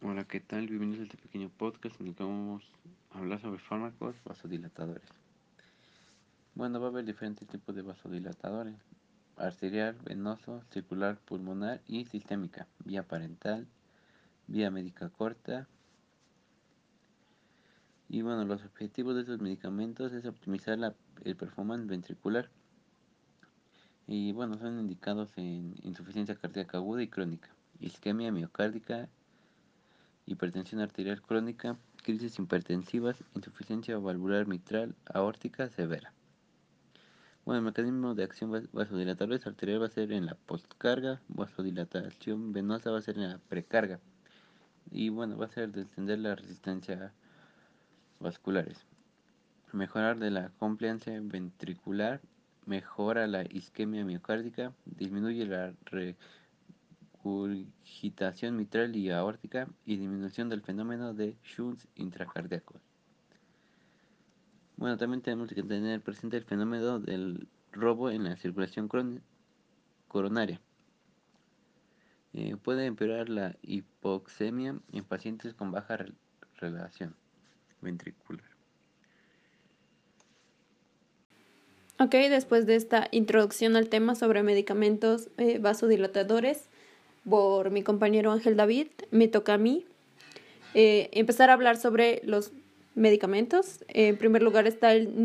Hola, ¿qué tal? Bienvenidos a este pequeño podcast en el que vamos a hablar sobre fármacos vasodilatadores. Bueno, va a haber diferentes tipos de vasodilatadores. Arterial, venoso, circular, pulmonar y sistémica. Vía parental, vía médica corta. Y bueno, los objetivos de estos medicamentos es optimizar la, el performance ventricular. Y bueno, son indicados en insuficiencia cardíaca aguda y crónica, isquemia miocárdica hipertensión arterial crónica, crisis hipertensivas, insuficiencia valvular mitral, aórtica severa. Bueno, el mecanismo de acción vasodilatador arterial va a ser en la postcarga, vasodilatación venosa va a ser en la precarga. Y bueno, va a ser descender la resistencia vasculares. Mejorar de la compliancia ventricular, mejora la isquemia miocárdica, disminuye la regurgitación mitral y aórtica y disminución del fenómeno de shunts intracardíacos. Bueno, también tenemos que tener presente el fenómeno del robo en la circulación coronaria. Eh, puede empeorar la hipoxemia en pacientes con baja relación ventricular. Ok, después de esta introducción al tema sobre medicamentos eh, vasodilatadores, por mi compañero Ángel David, me toca a mí eh, empezar a hablar sobre los medicamentos. En primer lugar está el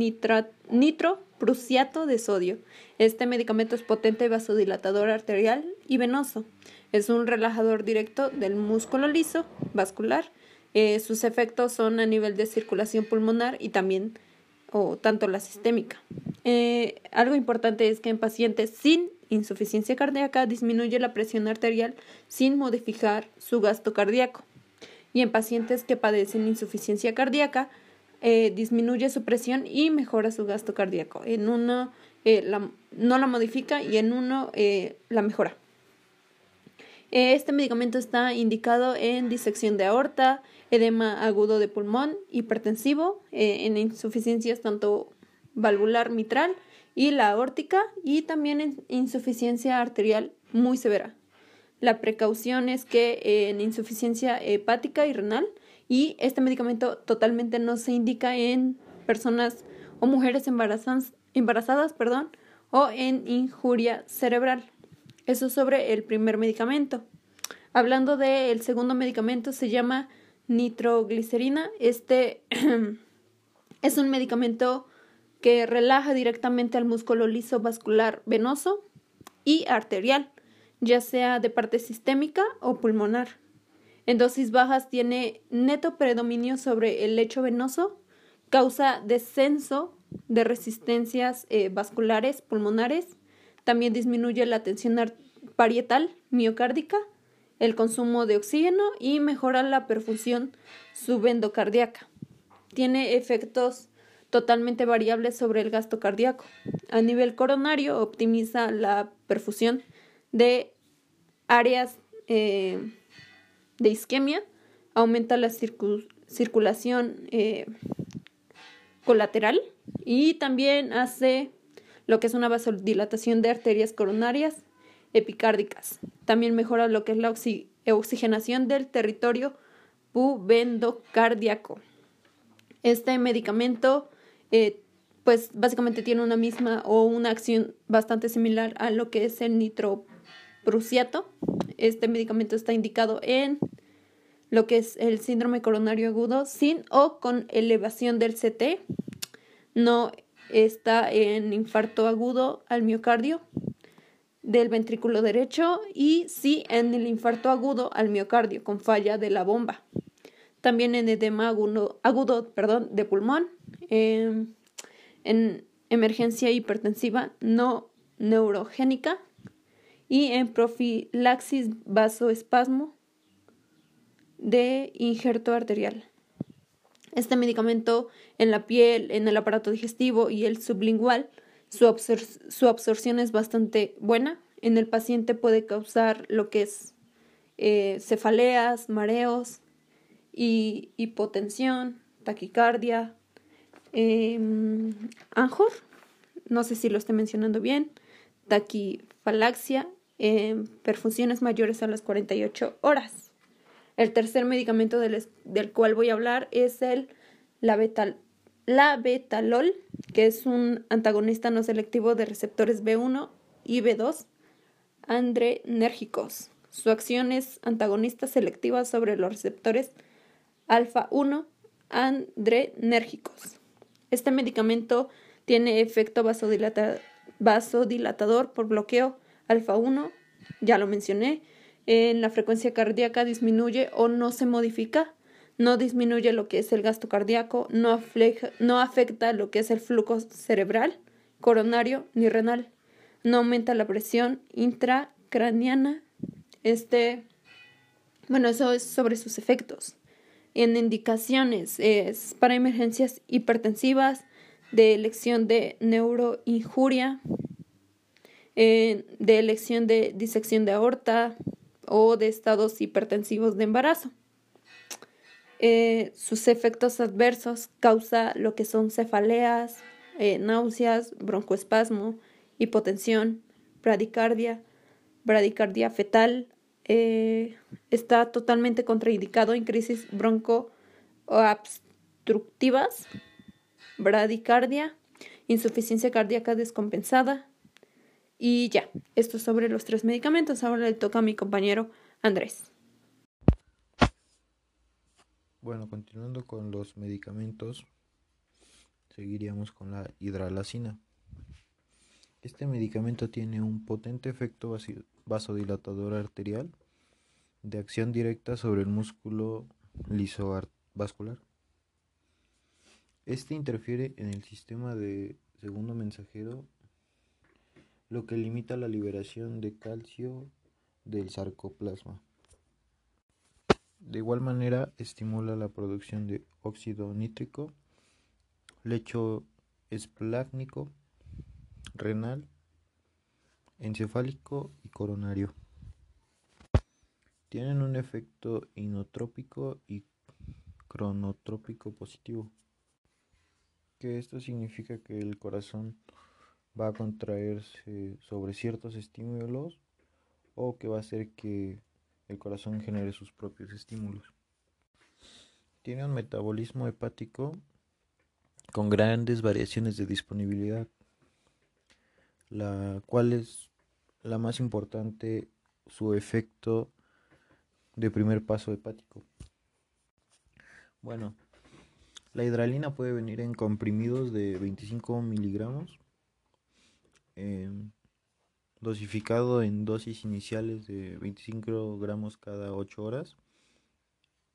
nitroprusiato de sodio. Este medicamento es potente vasodilatador arterial y venoso. Es un relajador directo del músculo liso vascular. Eh, sus efectos son a nivel de circulación pulmonar y también o tanto la sistémica. Eh, algo importante es que en pacientes sin insuficiencia cardíaca disminuye la presión arterial sin modificar su gasto cardíaco. Y en pacientes que padecen insuficiencia cardíaca, eh, disminuye su presión y mejora su gasto cardíaco. En uno eh, no la modifica y en uno eh, la mejora. Este medicamento está indicado en disección de aorta, edema agudo de pulmón, hipertensivo, en insuficiencias tanto valvular mitral y la aórtica y también en insuficiencia arterial muy severa. La precaución es que en insuficiencia hepática y renal y este medicamento totalmente no se indica en personas o mujeres embarazadas, embarazadas perdón, o en injuria cerebral. Eso sobre el primer medicamento. Hablando del segundo medicamento, se llama nitroglicerina. Este es un medicamento que relaja directamente al músculo liso vascular venoso y arterial, ya sea de parte sistémica o pulmonar. En dosis bajas tiene neto predominio sobre el lecho venoso, causa descenso de resistencias eh, vasculares pulmonares, también disminuye la tensión parietal miocárdica, el consumo de oxígeno y mejora la perfusión subendocardíaca. Tiene efectos totalmente variable sobre el gasto cardíaco. A nivel coronario, optimiza la perfusión de áreas eh, de isquemia, aumenta la circulación eh, colateral y también hace lo que es una vasodilatación de arterias coronarias epicárdicas. También mejora lo que es la oxigenación del territorio pubendocardíaco. Este medicamento eh, pues básicamente tiene una misma o una acción bastante similar a lo que es el nitroprusiato. Este medicamento está indicado en lo que es el síndrome coronario agudo sin o con elevación del CT. No está en infarto agudo al miocardio del ventrículo derecho y sí en el infarto agudo al miocardio con falla de la bomba. También en edema agudo, agudo perdón, de pulmón Em, en emergencia hipertensiva no neurogénica y en profilaxis vasoespasmo de injerto arterial. Este medicamento en la piel, en el aparato digestivo y el sublingual, su, absorción es bastante buena. En el paciente puede causar lo que es eh, cefaleas, mareos y hipotensión, taquicardia, eh, Anjor, no sé si lo estoy mencionando bien, taquifalaxia, eh, perfusiones mayores a las 48 horas. El tercer medicamento del, del cual voy a hablar es el labetal, labetalol, que es un antagonista no selectivo de receptores B1 y B2 andrenérgicos. Su acción es antagonista selectiva sobre los receptores alfa 1 andrenérgicos. Este medicamento tiene efecto vasodilatador por bloqueo alfa 1, ya lo mencioné. En la frecuencia cardíaca disminuye o no se modifica, no disminuye lo que es el gasto cardíaco, no, no afecta lo que es el flujo cerebral, coronario ni renal, no aumenta la presión intracraniana. Este, bueno, eso es sobre sus efectos en indicaciones es para emergencias hipertensivas, de elección de neuroinjuria, de elección de disección de aorta o de estados hipertensivos de embarazo. Eh, sus efectos adversos causa lo que son cefaleas, eh, náuseas, broncoespasmo, hipotensión, bradicardia, bradicardia fetal, eh, está totalmente contraindicado en crisis broncoobstructivas, bradicardia, insuficiencia cardíaca descompensada. Y ya, esto sobre los tres medicamentos. Ahora le toca a mi compañero Andrés. Bueno, continuando con los medicamentos, seguiríamos con la hidralacina. Este medicamento tiene un potente efecto vasodilatador arterial de acción directa sobre el músculo lisovascular. Este interfiere en el sistema de segundo mensajero, lo que limita la liberación de calcio del sarcoplasma. De igual manera, estimula la producción de óxido nítrico, lecho esplácnico, renal, encefálico y coronario. Tienen un efecto inotrópico y cronotrópico positivo, que esto significa que el corazón va a contraerse sobre ciertos estímulos o que va a hacer que el corazón genere sus propios estímulos. Tiene un metabolismo hepático con grandes variaciones de disponibilidad la cual es la más importante su efecto de primer paso hepático. Bueno, la hidralina puede venir en comprimidos de 25 miligramos, dosificado en dosis iniciales de 25 gramos cada 8 horas,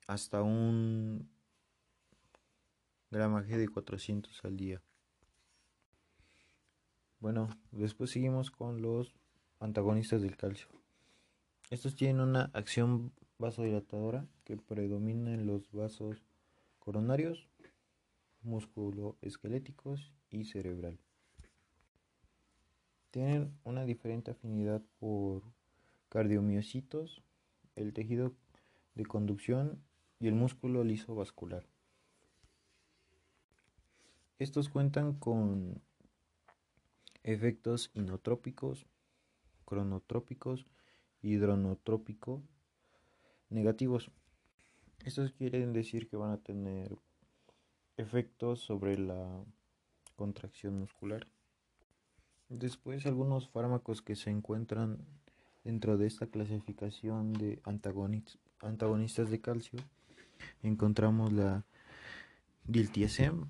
hasta un gramaje de 400 al día. Bueno, después seguimos con los antagonistas del calcio. Estos tienen una acción vasodilatadora que predomina en los vasos coronarios, musculoesqueléticos y cerebral. Tienen una diferente afinidad por cardiomiocitos, el tejido de conducción y el músculo liso vascular. Estos cuentan con efectos inotrópicos, cronotrópicos y hidronotrópicos negativos. Estos quieren decir que van a tener efectos sobre la contracción muscular. Después algunos fármacos que se encuentran dentro de esta clasificación de antagonistas de calcio encontramos la diltiazem,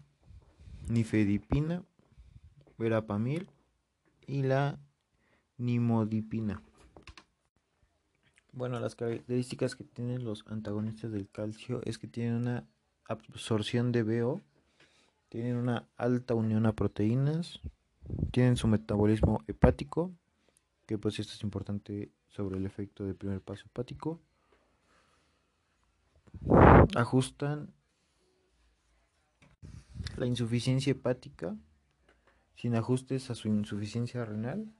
nifedipina, verapamil y la nimodipina. Bueno, las características que tienen los antagonistas del calcio es que tienen una absorción de BO, tienen una alta unión a proteínas, tienen su metabolismo hepático, que pues esto es importante sobre el efecto del primer paso hepático. Ajustan la insuficiencia hepática sin ajustes a su insuficiencia renal.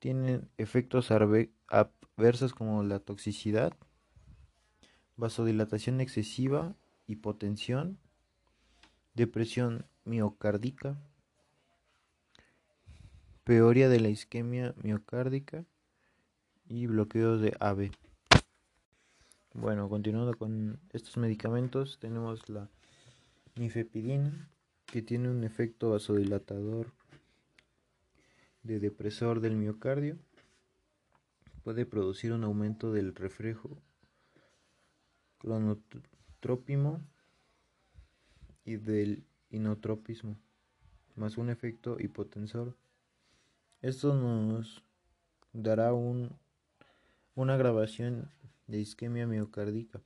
Tienen efectos adversos como la toxicidad, vasodilatación excesiva, hipotensión, depresión miocárdica, peoria de la isquemia miocárdica y bloqueo de AB. Bueno, continuando con estos medicamentos, tenemos la nifepidina, que tiene un efecto vasodilatador de depresor del miocardio. Puede producir un aumento del reflejo cronotrópimo y del inotropismo, más un efecto hipotensor. Esto nos dará un, una grabación de isquemia miocárdica.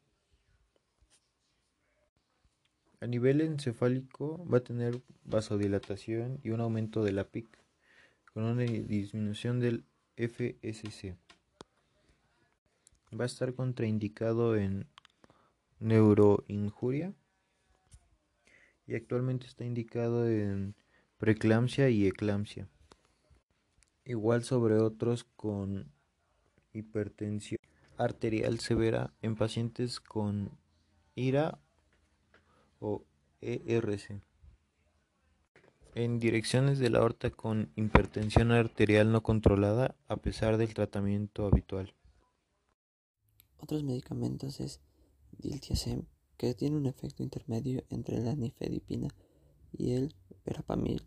A nivel encefálico va a tener vasodilatación y un aumento de la PIC con una disminución del FSC. Va a estar contraindicado en neuroinjuria y actualmente está indicado en preeclampsia y eclampsia. Igual sobre otros con hipertensión arterial severa en pacientes con IRA o ERC. En direcciones de la aorta con hipertensión arterial no controlada a pesar del tratamiento habitual. Otros medicamentos es diltiazem, que tiene un efecto intermedio entre la nifedipina y el verapamil.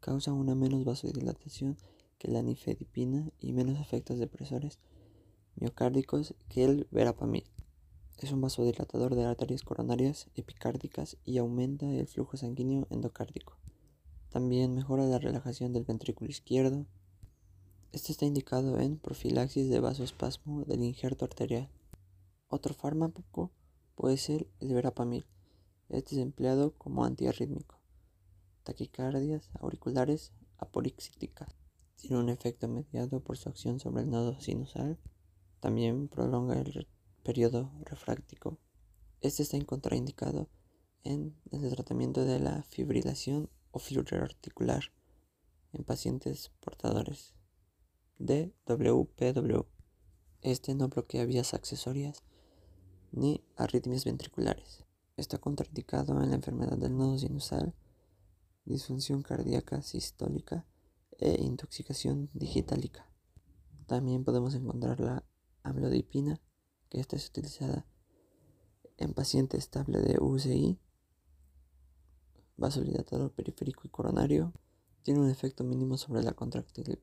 Causa una menos vasodilatación que la nifedipina y menos efectos depresores miocárdicos que el verapamil. Es un vasodilatador de arterias coronarias epicárdicas y aumenta el flujo sanguíneo endocárdico. También mejora la relajación del ventrículo izquierdo. Este está indicado en profilaxis de vasoespasmo del injerto arterial. Otro fármaco puede ser el verapamil. Este es empleado como antiarrítmico. Taquicardias auriculares aporixíticas. Tiene un efecto mediado por su acción sobre el nodo sinusal también prolonga el periodo refráctico. Este está contraindicado en el tratamiento de la fibrilación o fluir articular en pacientes portadores de WPW. Este no bloquea vías accesorias ni arritmias ventriculares. Está contraindicado en la enfermedad del nodo sinusal, disfunción cardíaca sistólica e intoxicación digitálica. También podemos encontrar la amlodipina, que esta es utilizada en paciente estable de UCI, vasodilatador periférico y coronario, tiene un efecto mínimo sobre la contractilidad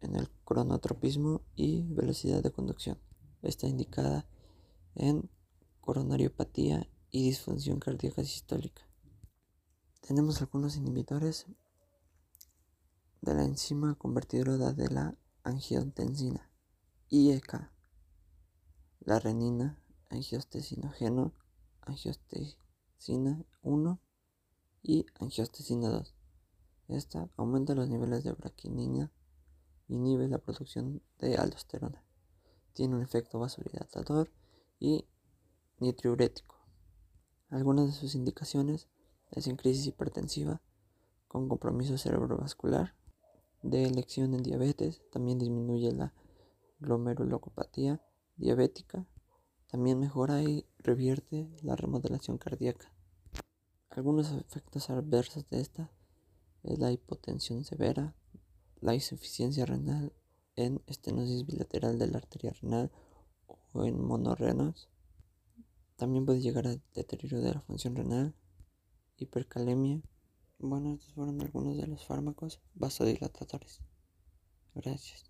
en el cronotropismo y velocidad de conducción. Está indicada en coronariopatía y disfunción cardíaca sistólica. Tenemos algunos inhibidores de la enzima convertidora de la angiotensina, IEK, la renina, angiostensinógeno, angiostensina 1 y angiostensina 2. Esta aumenta los niveles de braquinina, inhibe la producción de aldosterona, tiene un efecto vasodilatador y nitriurético. Algunas de sus indicaciones es en crisis hipertensiva con compromiso cerebrovascular, de elección en diabetes, también disminuye la glomerulopatía diabética, también mejora y revierte la remodelación cardíaca. Algunos efectos adversos de esta es la hipotensión severa, la insuficiencia renal en estenosis bilateral de la arteria renal o en monorrenos. También puede llegar a deterioro de la función renal, hipercalemia, bueno, estos fueron algunos de los fármacos vasodilatadores. Gracias.